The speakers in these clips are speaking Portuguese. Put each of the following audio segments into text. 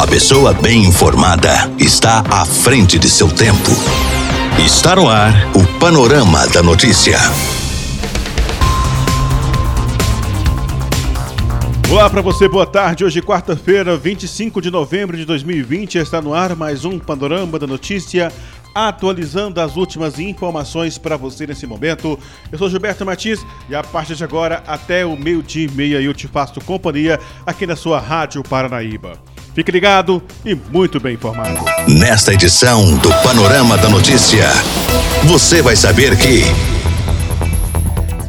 A pessoa bem informada está à frente de seu tempo. Está no ar o Panorama da Notícia. Olá para você, boa tarde. Hoje, quarta-feira, 25 de novembro de 2020, está no ar mais um Panorama da Notícia, atualizando as últimas informações para você nesse momento. Eu sou Gilberto Martins e a partir de agora, até o meio-dia e meia, eu te faço companhia aqui na sua Rádio Paranaíba. Fique ligado e muito bem informado. Nesta edição do Panorama da Notícia, você vai saber que.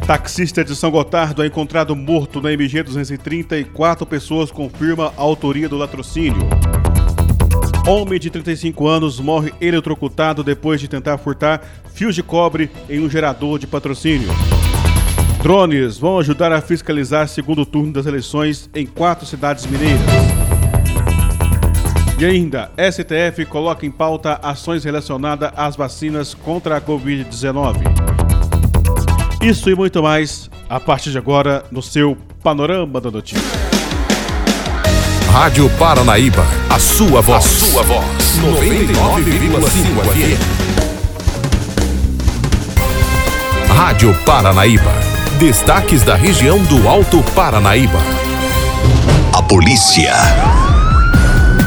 Taxista de São Gotardo é encontrado morto na MG 230 e quatro pessoas confirma a autoria do latrocínio. Homem de 35 anos morre eletrocutado depois de tentar furtar fios de cobre em um gerador de patrocínio. Drones vão ajudar a fiscalizar segundo turno das eleições em quatro cidades mineiras. E ainda, STF coloca em pauta ações relacionadas às vacinas contra a Covid-19. Isso e muito mais a partir de agora no seu Panorama da Notícia. Rádio Paranaíba, a sua voz. A sua voz. 99,5 FM. Rádio Paranaíba. Destaques da região do Alto Paranaíba. A polícia.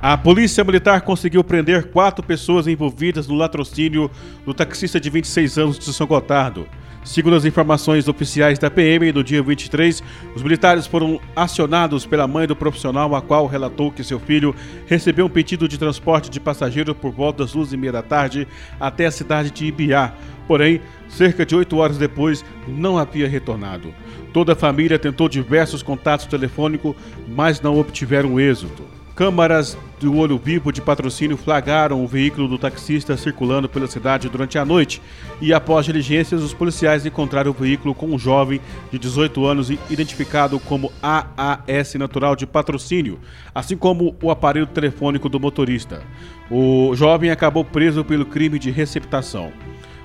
A Polícia Militar conseguiu prender quatro pessoas envolvidas no latrocínio do taxista de 26 anos de São Gotardo. Segundo as informações oficiais da PM, no dia 23, os militares foram acionados pela mãe do profissional, a qual relatou que seu filho recebeu um pedido de transporte de passageiro por volta das duas e meia da tarde até a cidade de Ibiá. Porém, cerca de oito horas depois, não havia retornado. Toda a família tentou diversos contatos telefônicos, mas não obtiveram êxito. Câmaras do Olho Vivo de patrocínio flagraram o veículo do taxista circulando pela cidade durante a noite e, após diligências, os policiais encontraram o veículo com um jovem de 18 anos identificado como AAS natural de patrocínio, assim como o aparelho telefônico do motorista. O jovem acabou preso pelo crime de receptação.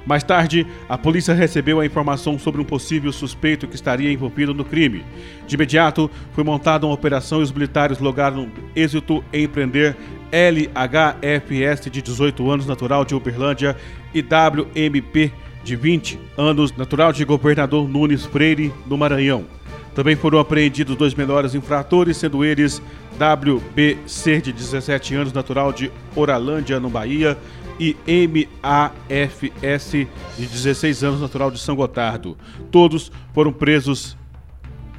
Mais tarde, a polícia recebeu a informação sobre um possível suspeito que estaria envolvido no crime. De imediato, foi montada uma operação e os militares lograram êxito em prender LHFS, de 18 anos, natural de Uberlândia, e WMP, de 20 anos, natural de Governador Nunes Freire, no Maranhão. Também foram apreendidos dois menores infratores, sendo eles WBC, de 17 anos, natural de Oralândia, no Bahia, e MAFS, de 16 anos, natural de São Gotardo. Todos foram presos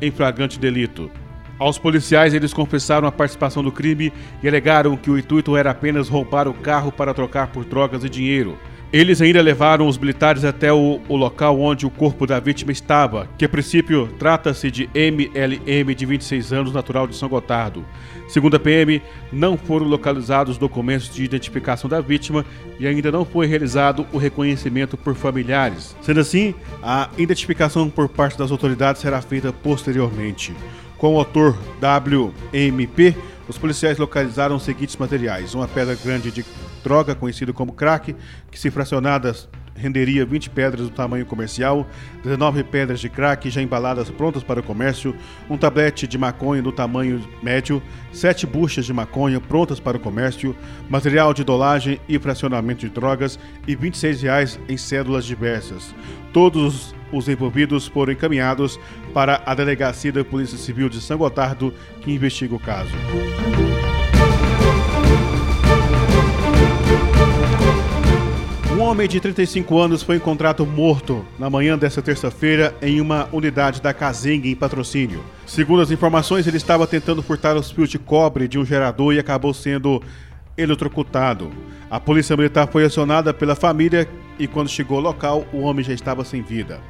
em flagrante delito. Aos policiais, eles confessaram a participação do crime e alegaram que o intuito era apenas roubar o carro para trocar por drogas e dinheiro. Eles ainda levaram os militares até o, o, local onde o corpo da vítima estava, que a princípio trata-se de MLM de 26 anos, natural de São Gotardo. Segundo a PM, não foram localizados documentos de identificação da vítima e ainda não foi realizado o reconhecimento por familiares. Sendo assim, a identificação por parte das autoridades será feita posteriormente. Com o autor WMP, os policiais localizaram os seguintes materiais: uma pedra grande de droga, conhecida como crack, que se fracionadas renderia 20 pedras do tamanho comercial, 19 pedras de crack já embaladas prontas para o comércio, um tablete de maconha do tamanho médio, 7 buchas de maconha prontas para o comércio, material de dolagem e fracionamento de drogas e 26 reais em cédulas diversas. Todos os envolvidos foram encaminhados para a Delegacia da Polícia Civil de São Gotardo, que investiga o caso. Um homem de 35 anos foi encontrado morto na manhã desta terça-feira em uma unidade da Casengue em patrocínio. Segundo as informações, ele estava tentando furtar os fios de cobre de um gerador e acabou sendo eletrocutado. A polícia militar foi acionada pela família e quando chegou ao local, o homem já estava sem vida.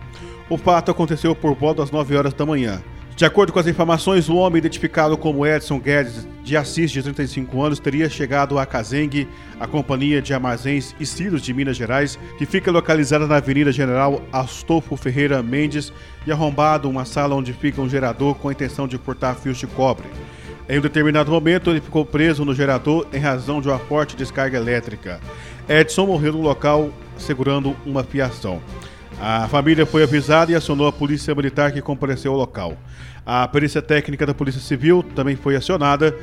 O fato aconteceu por volta das 9 horas da manhã. De acordo com as informações, o homem identificado como Edson Guedes de Assis, de 35 anos, teria chegado a Cazengue, a Companhia de Armazéns e Silos de Minas Gerais, que fica localizada na Avenida General Astolfo Ferreira Mendes, e arrombado uma sala onde fica um gerador com a intenção de cortar fios de cobre. Em um determinado momento, ele ficou preso no gerador em razão de uma forte descarga elétrica. Edson morreu no local segurando uma fiação. A família foi avisada e acionou a polícia militar que compareceu ao local. A perícia técnica da Polícia Civil também foi acionada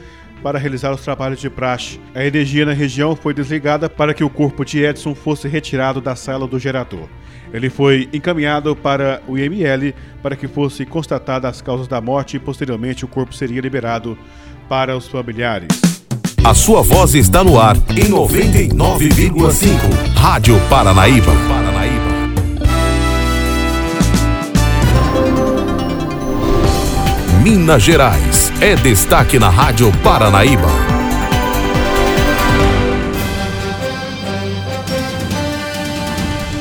para realizar os trabalhos de praxe. A energia na região foi desligada para que o corpo de Edson fosse retirado da sala do gerador. Ele foi encaminhado para o IML para que fosse constatada as causas da morte e posteriormente o corpo seria liberado para os familiares. A sua voz está no ar em 99,5. Rádio Paranaíba. Minas Gerais é destaque na Rádio Paranaíba.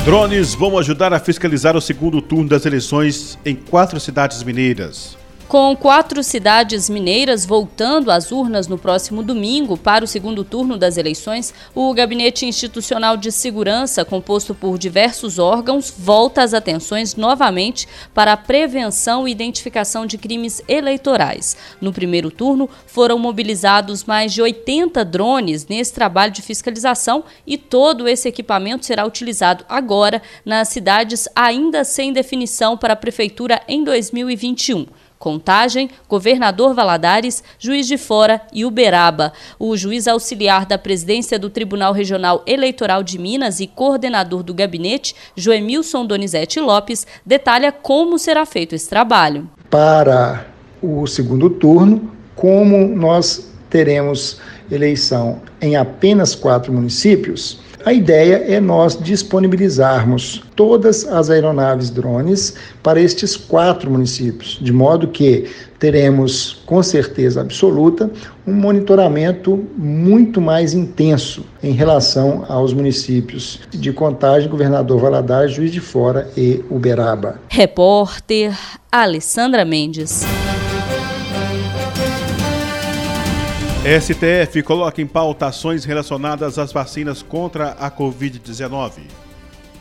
Drones vão ajudar a fiscalizar o segundo turno das eleições em quatro cidades mineiras. Com quatro cidades mineiras voltando às urnas no próximo domingo para o segundo turno das eleições, o Gabinete Institucional de Segurança, composto por diversos órgãos, volta as atenções novamente para a prevenção e identificação de crimes eleitorais. No primeiro turno, foram mobilizados mais de 80 drones nesse trabalho de fiscalização e todo esse equipamento será utilizado agora nas cidades ainda sem definição para a Prefeitura em 2021. Contagem, Governador Valadares, Juiz de Fora e Uberaba. O juiz auxiliar da presidência do Tribunal Regional Eleitoral de Minas e coordenador do gabinete, Joemilson Donizete Lopes, detalha como será feito esse trabalho. Para o segundo turno, como nós teremos eleição em apenas quatro municípios, a ideia é nós disponibilizarmos todas as aeronaves drones para estes quatro municípios, de modo que teremos, com certeza absoluta, um monitoramento muito mais intenso em relação aos municípios de Contagem, Governador Valadares, Juiz de Fora e Uberaba. Repórter Alessandra Mendes. STF coloca em pauta ações relacionadas às vacinas contra a Covid-19.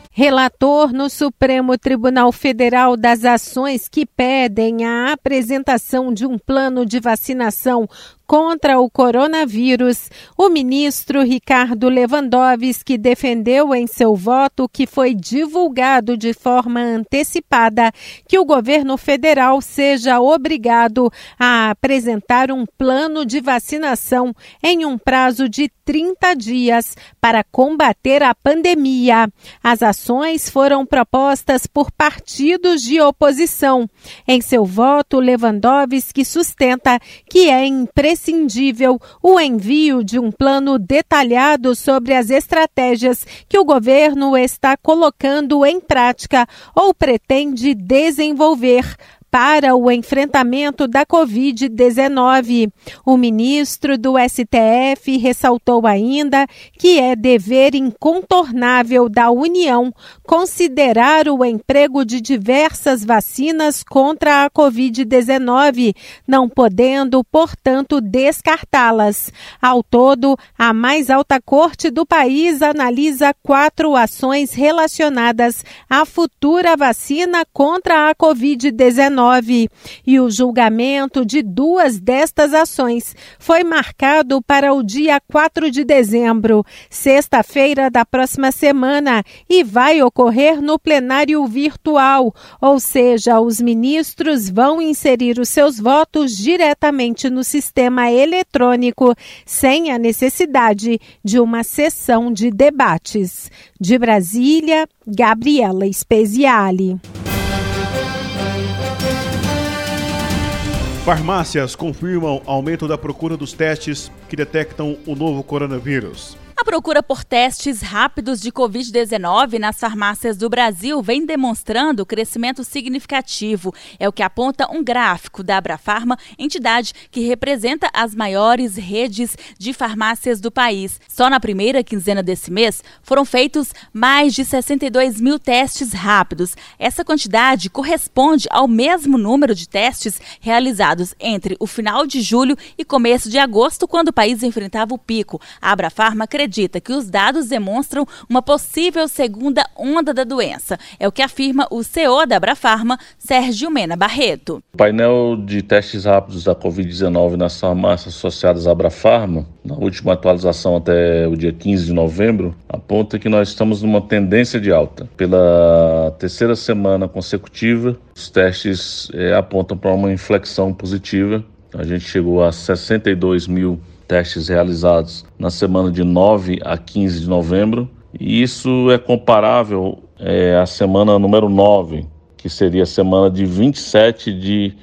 Relator no Supremo Tribunal Federal das ações que pedem a apresentação de um plano de vacinação contra o coronavírus, o ministro Ricardo Lewandowski defendeu em seu voto que foi divulgado de forma antecipada que o governo federal seja obrigado a apresentar um plano de vacinação em um prazo de 30 dias para combater a pandemia. As ações foram propostas por partidos de oposição. Em seu voto, Lewandowski sustenta que é imprescindível imprescindível o envio de um plano detalhado sobre as estratégias que o governo está colocando em prática ou pretende desenvolver para o enfrentamento da Covid-19. O ministro do STF ressaltou ainda que é dever incontornável da União considerar o emprego de diversas vacinas contra a Covid-19, não podendo, portanto, descartá-las. Ao todo, a mais alta corte do país analisa quatro ações relacionadas à futura vacina contra a Covid-19 e o julgamento de duas destas ações foi marcado para o dia 4 de dezembro, sexta-feira da próxima semana, e vai ocorrer no plenário virtual, ou seja, os ministros vão inserir os seus votos diretamente no sistema eletrônico, sem a necessidade de uma sessão de debates. De Brasília, Gabriela Speziale. Farmácias confirmam aumento da procura dos testes que detectam o novo coronavírus. A procura por testes rápidos de Covid-19 nas farmácias do Brasil vem demonstrando crescimento significativo. É o que aponta um gráfico da Abrafarma, entidade que representa as maiores redes de farmácias do país. Só na primeira quinzena desse mês foram feitos mais de 62 mil testes rápidos. Essa quantidade corresponde ao mesmo número de testes realizados entre o final de julho e começo de agosto, quando o país enfrentava o pico. A Abrafarma acredita acredita que os dados demonstram uma possível segunda onda da doença. É o que afirma o CEO da Abrafarma, Sérgio Mena Barreto. O painel de testes rápidos da Covid-19 nas farmácias associadas à Abrafarma, na última atualização até o dia 15 de novembro, aponta que nós estamos numa tendência de alta. Pela terceira semana consecutiva, os testes é, apontam para uma inflexão positiva. A gente chegou a 62 mil testes realizados na semana de 9 a 15 de novembro. E isso é comparável é, à semana número 9, que seria a semana de 27 de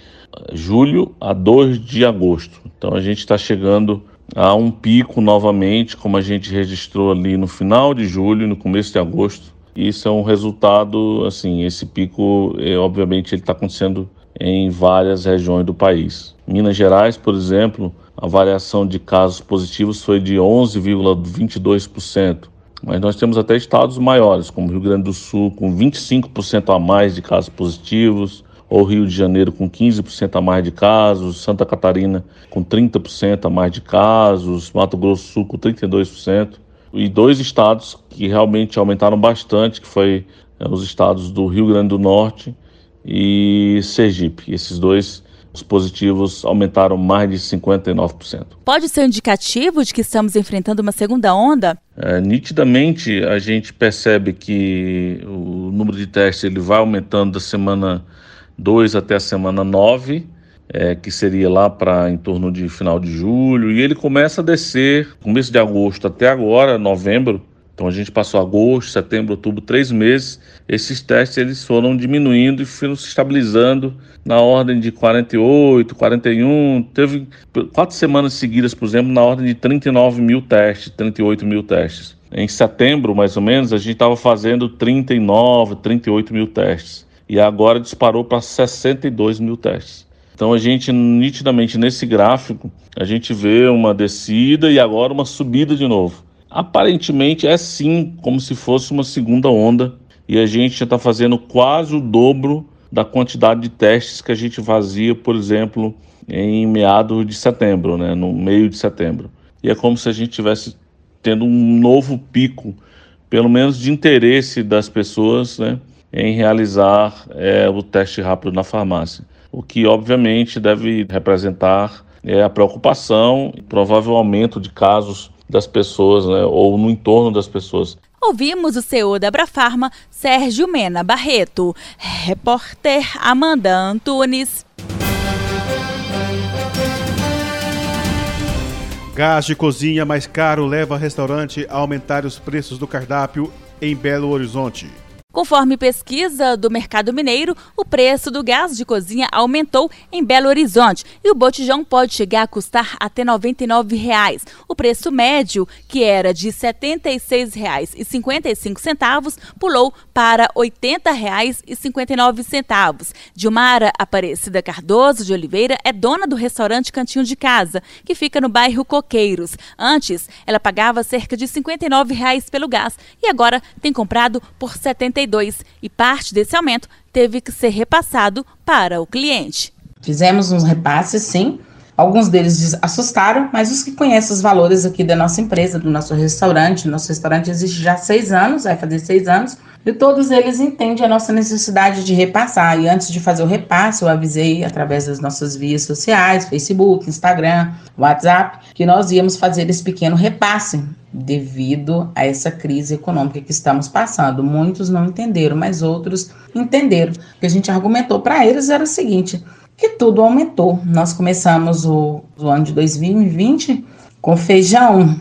julho a 2 de agosto. Então a gente está chegando a um pico novamente, como a gente registrou ali no final de julho, no começo de agosto. Isso é um resultado, assim, esse pico, é, obviamente, ele está acontecendo em várias regiões do país. Minas Gerais, por exemplo, a variação de casos positivos foi de 11,22%. Mas nós temos até estados maiores, como Rio Grande do Sul, com 25% a mais de casos positivos, ou Rio de Janeiro com 15% a mais de casos, Santa Catarina com 30% a mais de casos, Mato Grosso do Sul com 32%, e dois estados que realmente aumentaram bastante, que foi é, os estados do Rio Grande do Norte e Sergipe. Esses dois os positivos aumentaram mais de 59%. Pode ser um indicativo de que estamos enfrentando uma segunda onda? É, nitidamente, a gente percebe que o número de testes ele vai aumentando da semana 2 até a semana 9, é, que seria lá para em torno de final de julho, e ele começa a descer, começo de agosto até agora, novembro, então a gente passou agosto, setembro, outubro, três meses. Esses testes eles foram diminuindo e foram se estabilizando na ordem de 48, 41. Teve quatro semanas seguidas, por exemplo, na ordem de 39 mil testes, 38 mil testes. Em setembro, mais ou menos, a gente estava fazendo 39, 38 mil testes. E agora disparou para 62 mil testes. Então a gente nitidamente nesse gráfico a gente vê uma descida e agora uma subida de novo. Aparentemente é sim como se fosse uma segunda onda e a gente já está fazendo quase o dobro da quantidade de testes que a gente fazia, por exemplo, em meados de setembro, né, no meio de setembro. E é como se a gente tivesse tendo um novo pico, pelo menos de interesse das pessoas, né, em realizar é, o teste rápido na farmácia. O que obviamente deve representar é, a preocupação e provável aumento de casos das pessoas, né, ou no entorno das pessoas. Ouvimos o CEO da Abrafarma, Sérgio Mena Barreto. Repórter Amanda Antunes. Gás de cozinha mais caro leva restaurante a aumentar os preços do cardápio em Belo Horizonte. Conforme pesquisa do mercado mineiro, o preço do gás de cozinha aumentou em Belo Horizonte e o botijão pode chegar a custar até 99 reais. O preço médio, que era de R$ 76,55, pulou para R$ 80,59. Dilmara Aparecida Cardoso de Oliveira é dona do restaurante Cantinho de Casa, que fica no bairro Coqueiros. Antes, ela pagava cerca de 59 reais pelo gás e agora tem comprado por R$ 72 e parte desse aumento teve que ser repassado para o cliente. Fizemos uns repasses, sim. Alguns deles assustaram, mas os que conhecem os valores aqui da nossa empresa, do nosso restaurante, nosso restaurante existe já há seis anos, vai fazer seis anos, e todos eles entendem a nossa necessidade de repassar. E antes de fazer o repasse, eu avisei através das nossas vias sociais, Facebook, Instagram, WhatsApp, que nós íamos fazer esse pequeno repasse devido a essa crise econômica que estamos passando. Muitos não entenderam, mas outros entenderam. O que a gente argumentou para eles era o seguinte: que tudo aumentou. Nós começamos o, o ano de 2020 com feijão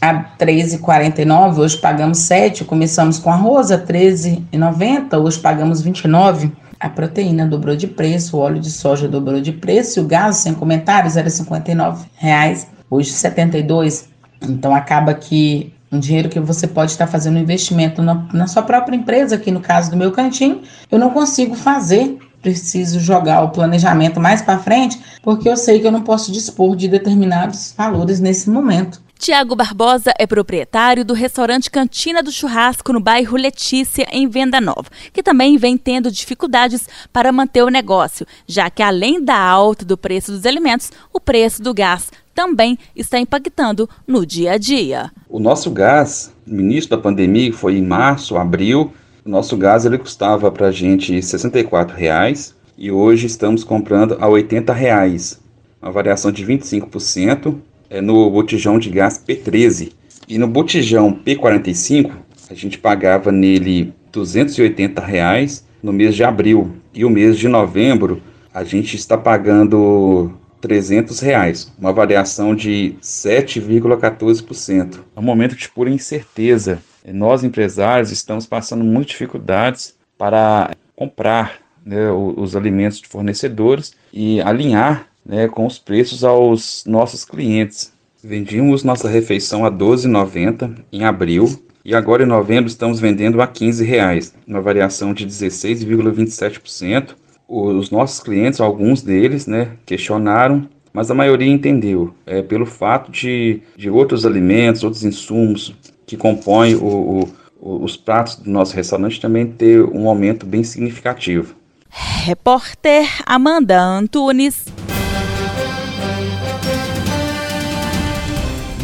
a 13,49, hoje pagamos 7, começamos com arroz a 13,90, hoje pagamos 29. A proteína dobrou de preço, o óleo de soja dobrou de preço, o gás, sem comentários, era 59 reais, hoje 72. Então acaba que um dinheiro que você pode estar fazendo um investimento na, na sua própria empresa, aqui no caso do meu cantinho, eu não consigo fazer preciso jogar o planejamento mais para frente, porque eu sei que eu não posso dispor de determinados valores nesse momento. Tiago Barbosa é proprietário do restaurante Cantina do Churrasco no bairro Letícia, em Venda Nova, que também vem tendo dificuldades para manter o negócio, já que além da alta do preço dos alimentos, o preço do gás também está impactando no dia a dia. O nosso gás, no início da pandemia, foi em março, abril, o nosso gás ele custava para a gente 64 reais, e hoje estamos comprando a 80 reais, uma variação de 25% é no botijão de gás P13. E no botijão P45, a gente pagava nele 280 reais no mês de abril. E o mês de novembro, a gente está pagando 300 reais, uma variação de 7,14%. É um momento de pura incerteza. Nós, empresários, estamos passando muitas dificuldades para comprar né, os alimentos de fornecedores e alinhar né, com os preços aos nossos clientes. Vendíamos nossa refeição a R$ 12,90 em abril e agora em novembro estamos vendendo a 15 reais, uma variação de 16,27%. Os nossos clientes, alguns deles, né, questionaram, mas a maioria entendeu, é, pelo fato de, de outros alimentos, outros insumos que compõem o, o, os pratos do nosso restaurante também ter um aumento bem significativo. Repórter Amanda Antunes.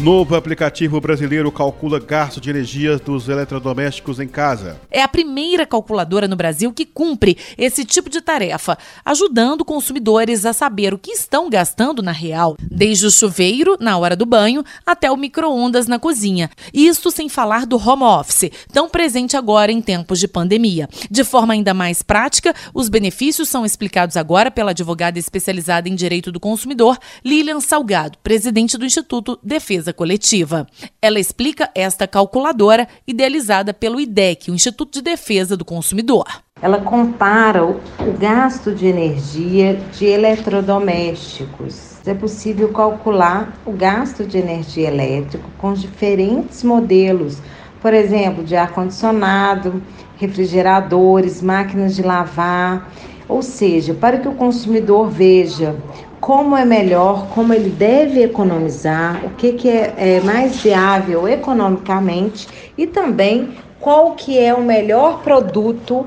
Novo aplicativo brasileiro calcula gasto de energia dos eletrodomésticos em casa. É a primeira calculadora no Brasil que cumpre esse tipo de tarefa, ajudando consumidores a saber o que estão gastando na real, desde o chuveiro na hora do banho até o micro-ondas na cozinha. Isso sem falar do home office, tão presente agora em tempos de pandemia. De forma ainda mais prática, os benefícios são explicados agora pela advogada especializada em direito do consumidor, Lilian Salgado, presidente do Instituto Defesa coletiva. Ela explica esta calculadora idealizada pelo IDEC, o Instituto de Defesa do Consumidor. Ela compara o, gasto de energia de eletrodomésticos. É possível calcular o gasto de energia elétrica com diferentes modelos, por exemplo, de ar-condicionado, refrigeradores, máquinas de lavar, ou seja, para que o consumidor veja como é melhor, como ele deve economizar, o que, que é, é mais viável economicamente e também qual que é o melhor produto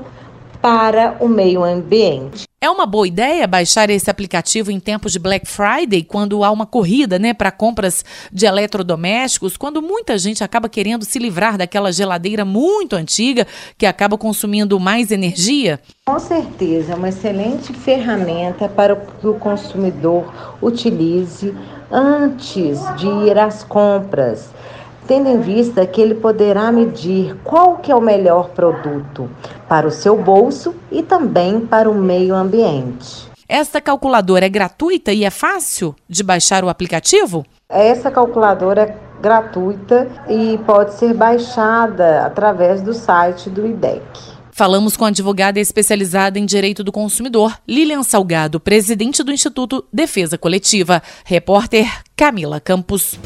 para o meio ambiente. É uma boa ideia baixar esse aplicativo em tempos de Black Friday, quando há uma corrida né, para compras de eletrodomésticos, quando muita gente acaba querendo se livrar daquela geladeira muito antiga que acaba consumindo mais energia? Com certeza, é uma excelente ferramenta para que o consumidor utilize antes de ir às compras tendo em vista que ele poderá medir qual que é o melhor produto para o seu bolso e também para o meio ambiente. Esta calculadora é gratuita e é fácil de baixar o aplicativo? Essa calculadora é gratuita e pode ser baixada através do site do IDEC. Falamos com a advogada especializada em direito do consumidor, Lilian Salgado, presidente do Instituto Defesa Coletiva. Repórter Camila Campos.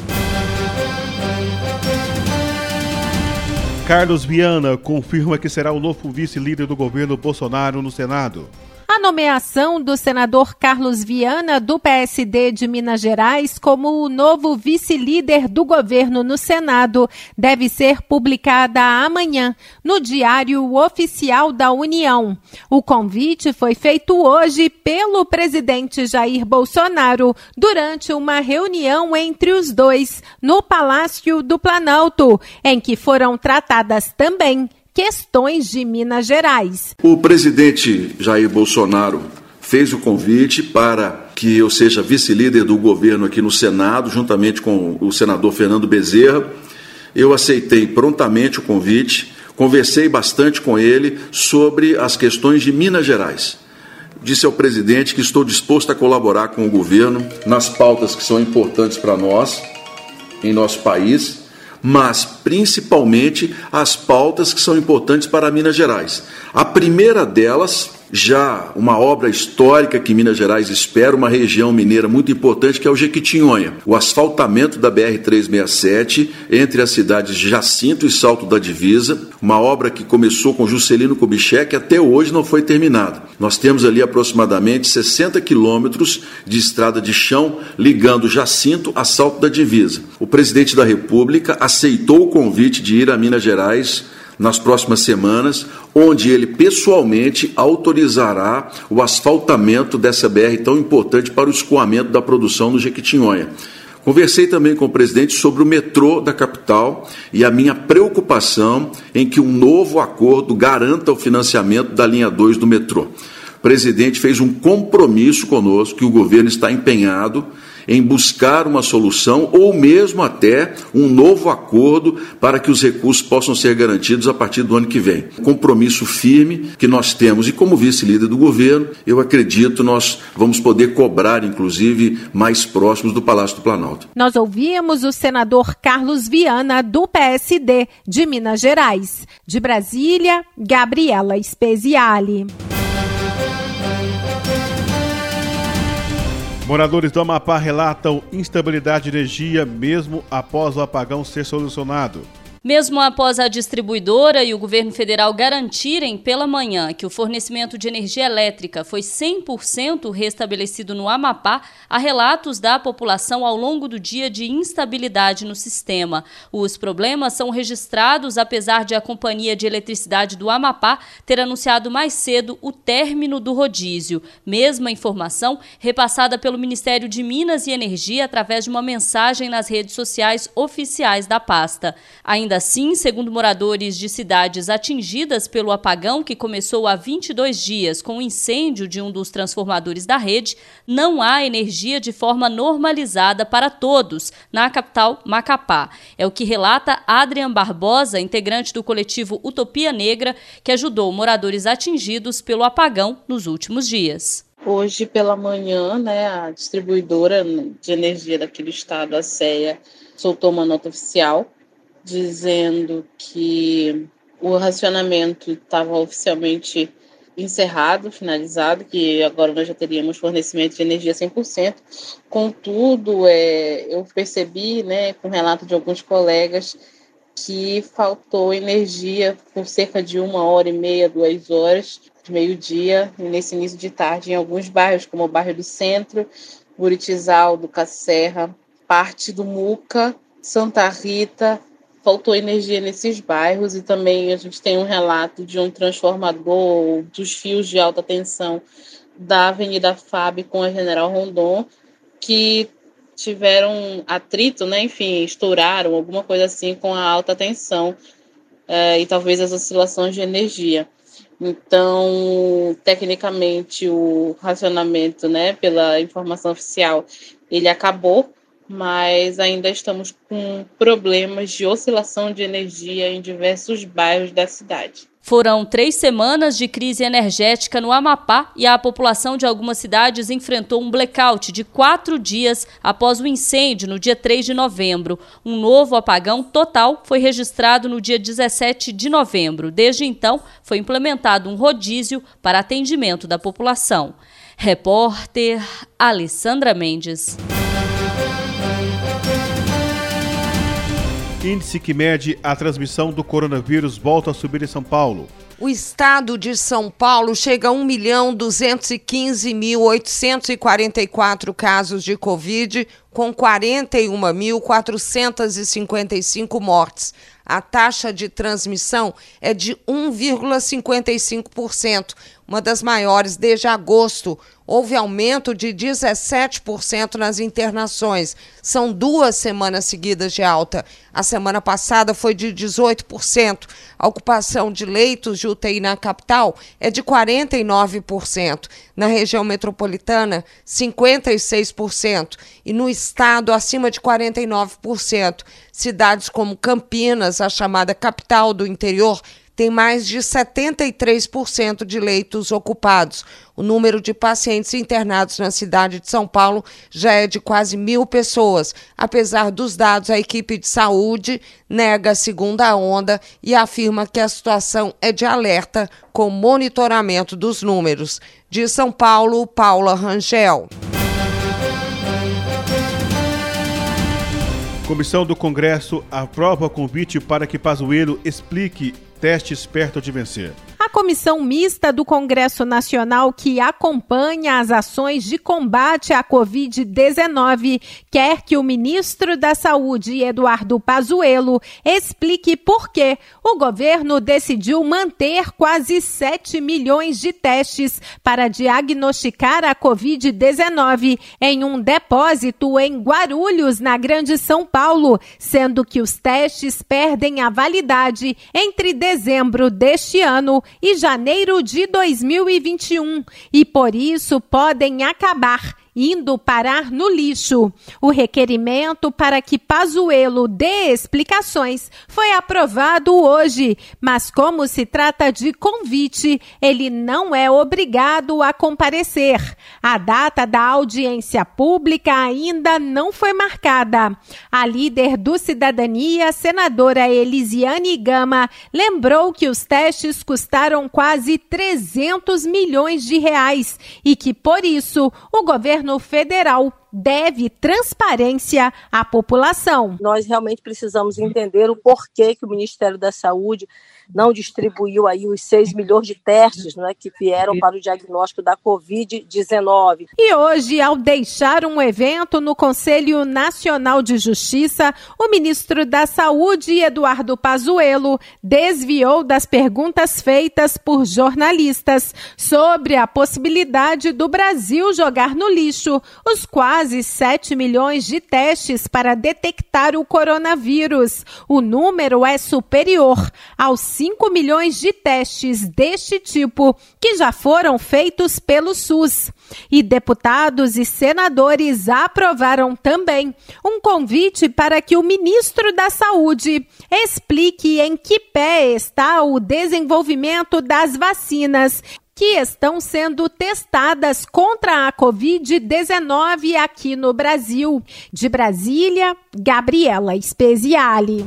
Carlos Viana confirma que será o novo vice-líder do governo Bolsonaro no Senado. A nomeação do senador Carlos Viana, do PSD de Minas Gerais, como o novo vice-líder do governo no Senado, deve ser publicada amanhã no Diário Oficial da União. O convite foi feito hoje pelo presidente Jair Bolsonaro durante uma reunião entre os dois no Palácio do Planalto, em que foram tratadas também questões de Minas Gerais. O presidente Jair Bolsonaro fez o convite para que eu seja vice-líder do governo aqui no Senado, juntamente com o senador Fernando Bezerra. Eu aceitei prontamente o convite, conversei bastante com ele sobre as questões de Minas Gerais. Disse ao presidente que estou disposto a colaborar com o governo nas pautas que são importantes para nós, em nosso país, mas principalmente as pautas que são importantes para Minas Gerais. A primeira delas já uma obra histórica que Minas Gerais espera, uma região mineira muito importante que é o Jequitinhonha. O asfaltamento da BR-367 entre as cidades de Jacinto e Salto da Divisa, uma obra que começou com Juscelino Kubitschek até hoje não foi terminada. Nós temos ali aproximadamente 60 quilômetros de estrada de chão ligando Jacinto a Salto da Divisa. O presidente da República aceitou o convite de ir a Minas Gerais nas próximas semanas, onde ele pessoalmente autorizará o asfaltamento dessa BR tão importante para o escoamento da produção no Jequitinhonha. Conversei também com o presidente sobre o metrô da capital e a minha preocupação em que um novo acordo garanta o financiamento da linha 2 do metrô. O presidente fez um compromisso conosco que o governo está empenhado em buscar uma solução ou mesmo até um novo acordo para que os recursos possam ser garantidos a partir do ano que vem. Compromisso firme que nós temos e como vice-líder do governo, eu acredito nós vamos poder cobrar inclusive mais próximos do Palácio do Planalto. Nós ouvimos o senador Carlos Viana do PSD de Minas Gerais. De Brasília, Gabriela Speziale. Moradores do Amapá relatam instabilidade de energia mesmo após o apagão ser solucionado. Mesmo após a distribuidora e o governo federal garantirem pela manhã que o fornecimento de energia elétrica foi 100% restabelecido no Amapá, há relatos da população ao longo do dia de instabilidade no sistema. Os problemas são registrados apesar de a Companhia de Eletricidade do Amapá ter anunciado mais cedo o término do rodízio. Mesma informação repassada pelo Ministério de Minas e Energia através de uma mensagem nas redes sociais oficiais da pasta. Ainda Ainda assim, segundo moradores de cidades atingidas pelo apagão que começou há 22 dias com o incêndio de um dos transformadores da rede, não há energia de forma normalizada para todos na capital Macapá. É o que relata Adrian Barbosa, integrante do coletivo Utopia Negra, que ajudou moradores atingidos pelo apagão nos últimos dias. Hoje pela manhã, né, a distribuidora de energia daquele estado, a CEA, soltou uma nota oficial dizendo que o racionamento estava oficialmente encerrado, finalizado, que agora nós já teríamos fornecimento de energia 100%. Contudo, é, eu percebi, né, com relato de alguns colegas, que faltou energia por cerca de uma hora e meia, duas horas, meio-dia, nesse início de tarde, em alguns bairros, como o bairro do Centro, Buritizal, do Cacerra, parte do Muca, Santa Rita, faltou energia nesses bairros e também a gente tem um relato de um transformador dos fios de alta tensão da Avenida Fábio com a General Rondon que tiveram atrito, né? Enfim, estouraram alguma coisa assim com a alta tensão é, e talvez as oscilações de energia. Então, tecnicamente, o racionamento, né, pela informação oficial, ele acabou, mas ainda estamos com problemas de oscilação de energia em diversos bairros da cidade. Foram três semanas de crise energética no Amapá e a população de algumas cidades enfrentou um blackout de quatro dias após o incêndio no dia 3 de novembro. Um novo apagão total foi registrado no dia 17 de novembro. Desde então, foi implementado um rodízio para atendimento da população. Repórter Alessandra Mendes. Índice que mede a transmissão do coronavírus volta a subir em São Paulo. O estado de São Paulo chega a 1.215.844 casos de Covid, com 41.455 mortes. A taxa de transmissão é de 1,55%, uma das maiores desde agosto. Houve aumento de 17% nas internações. São duas semanas seguidas de alta. A semana passada foi de 18%. A ocupação de leitos de UTI na capital é de 49%. Na região metropolitana, 56%. E no estado, acima de 49%. Cidades como Campinas, a chamada capital do interior, tem mais de 73% de leitos ocupados. O número de pacientes internados na cidade de São Paulo já é de quase mil pessoas. Apesar dos dados, a equipe de saúde nega a segunda onda e afirma que a situação é de alerta com monitoramento dos números. De São Paulo, Paula Rangel. Comissão do Congresso aprova convite para que Pazuello explique testes perto de vencer. A comissão mista do Congresso Nacional que acompanha as ações de combate à Covid-19 quer que o ministro da Saúde, Eduardo Pazuello, explique por que o governo decidiu manter quase 7 milhões de testes para diagnosticar a Covid-19 em um depósito em Guarulhos, na Grande São Paulo, sendo que os testes perdem a validade entre dezembro deste ano e janeiro de 2021 e por isso podem acabar indo parar no lixo. O requerimento para que Pazuello dê explicações foi aprovado hoje, mas como se trata de convite, ele não é obrigado a comparecer. A data da audiência pública ainda não foi marcada. A líder do Cidadania, senadora Elisiane Gama, lembrou que os testes custaram quase 300 milhões de reais e que por isso o governo governo federal deve transparência à população. Nós realmente precisamos entender o porquê que o Ministério da Saúde não distribuiu aí os 6 milhões de testes né, que vieram para o diagnóstico da Covid-19. E hoje, ao deixar um evento no Conselho Nacional de Justiça, o ministro da Saúde, Eduardo Pazuello, desviou das perguntas feitas por jornalistas sobre a possibilidade do Brasil jogar no lixo os quase 7 milhões de testes para detectar o coronavírus. O número é superior aos 5 milhões de testes deste tipo que já foram feitos pelo SUS. E deputados e senadores aprovaram também um convite para que o ministro da Saúde explique em que pé está o desenvolvimento das vacinas que estão sendo testadas contra a Covid-19 aqui no Brasil. De Brasília, Gabriela Speziale.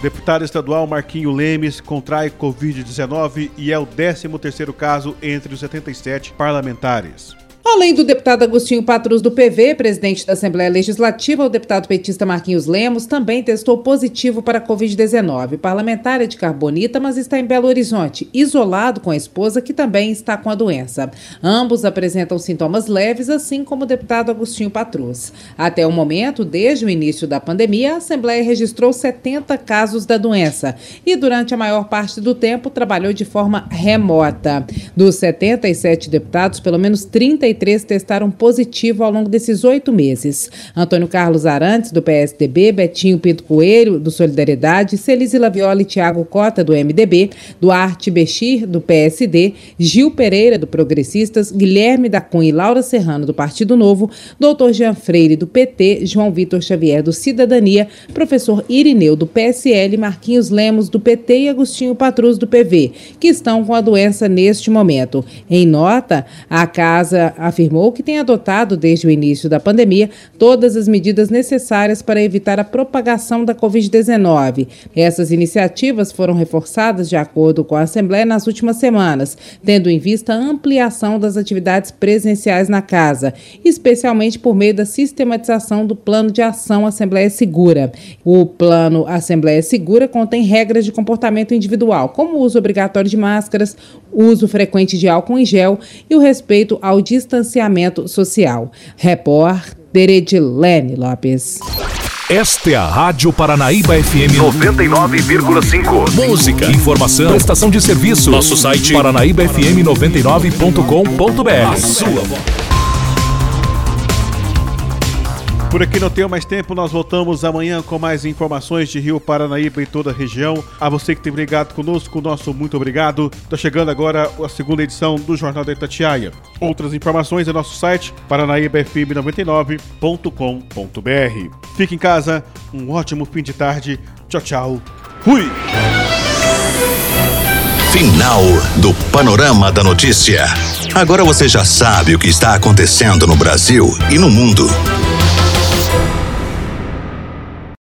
Deputado estadual Marquinho Lemes contrai Covid-19 e é o 13º caso entre os 77 parlamentares. Além do deputado Agostinho Patrus do PV, presidente da Assembleia Legislativa, o deputado petista Marquinhos Lemos também testou positivo para a Covid-19. Parlamentar é de Carbonita, mas está em Belo Horizonte, isolado com a esposa, que também está com a doença. Ambos apresentam sintomas leves, assim como o deputado Agostinho Patrus. Até o momento, desde o início da pandemia, a Assembleia registrou 70 casos da doença e, durante a maior parte do tempo, trabalhou de forma remota. Dos 77 deputados, pelo menos 30 33 testaram positivo ao longo desses oito meses. Antônio Carlos Arantes, do PSDB, Betinho Pinto Coelho, do Solidariedade, Celise Laviola e Tiago Cota, do MDB, Duarte Bechir, do PSD, Gil Pereira, do Progressistas, Guilherme da Cunha e Laura Serrano, do Partido Novo, Doutor Jean Freire, do PT, João Vitor Xavier, do Cidadania, Professor Irineu, do PSL, Marquinhos Lemos, do PT e Agostinho Patrus, do PV, que estão com a doença neste momento. Em nota, a Casa afirmou que tem adotado desde o início da pandemia todas as medidas necessárias para evitar a propagação da Covid-19. Essas iniciativas foram reforçadas de acordo com a Assembleia nas últimas semanas, tendo em vista a ampliação das atividades presenciais na casa, especialmente por meio da sistematização do Plano de Ação Assembleia Segura. O Plano Assembleia Segura contém regras de comportamento individual, como o uso obrigatório de máscaras, uso frequente de álcool em gel e o respeito ao distanciamento social. Repórter Edilene Lopes. Esta é a Rádio Paranaíba FM 99,5. Música, informação, prestação de serviço. Nosso site paranaíbafm99.com.br. A sua voz. Por aqui não tenho mais tempo, nós voltamos amanhã com mais informações de Rio Paranaíba e toda a região. A você que tem brigado conosco, nosso muito obrigado. Está chegando agora a segunda edição do Jornal da Itatiaia. Outras informações é nosso site paranaíbafm99.com.br. Fique em casa, um ótimo fim de tarde. Tchau, tchau. Fui! Final do Panorama da Notícia. Agora você já sabe o que está acontecendo no Brasil e no mundo.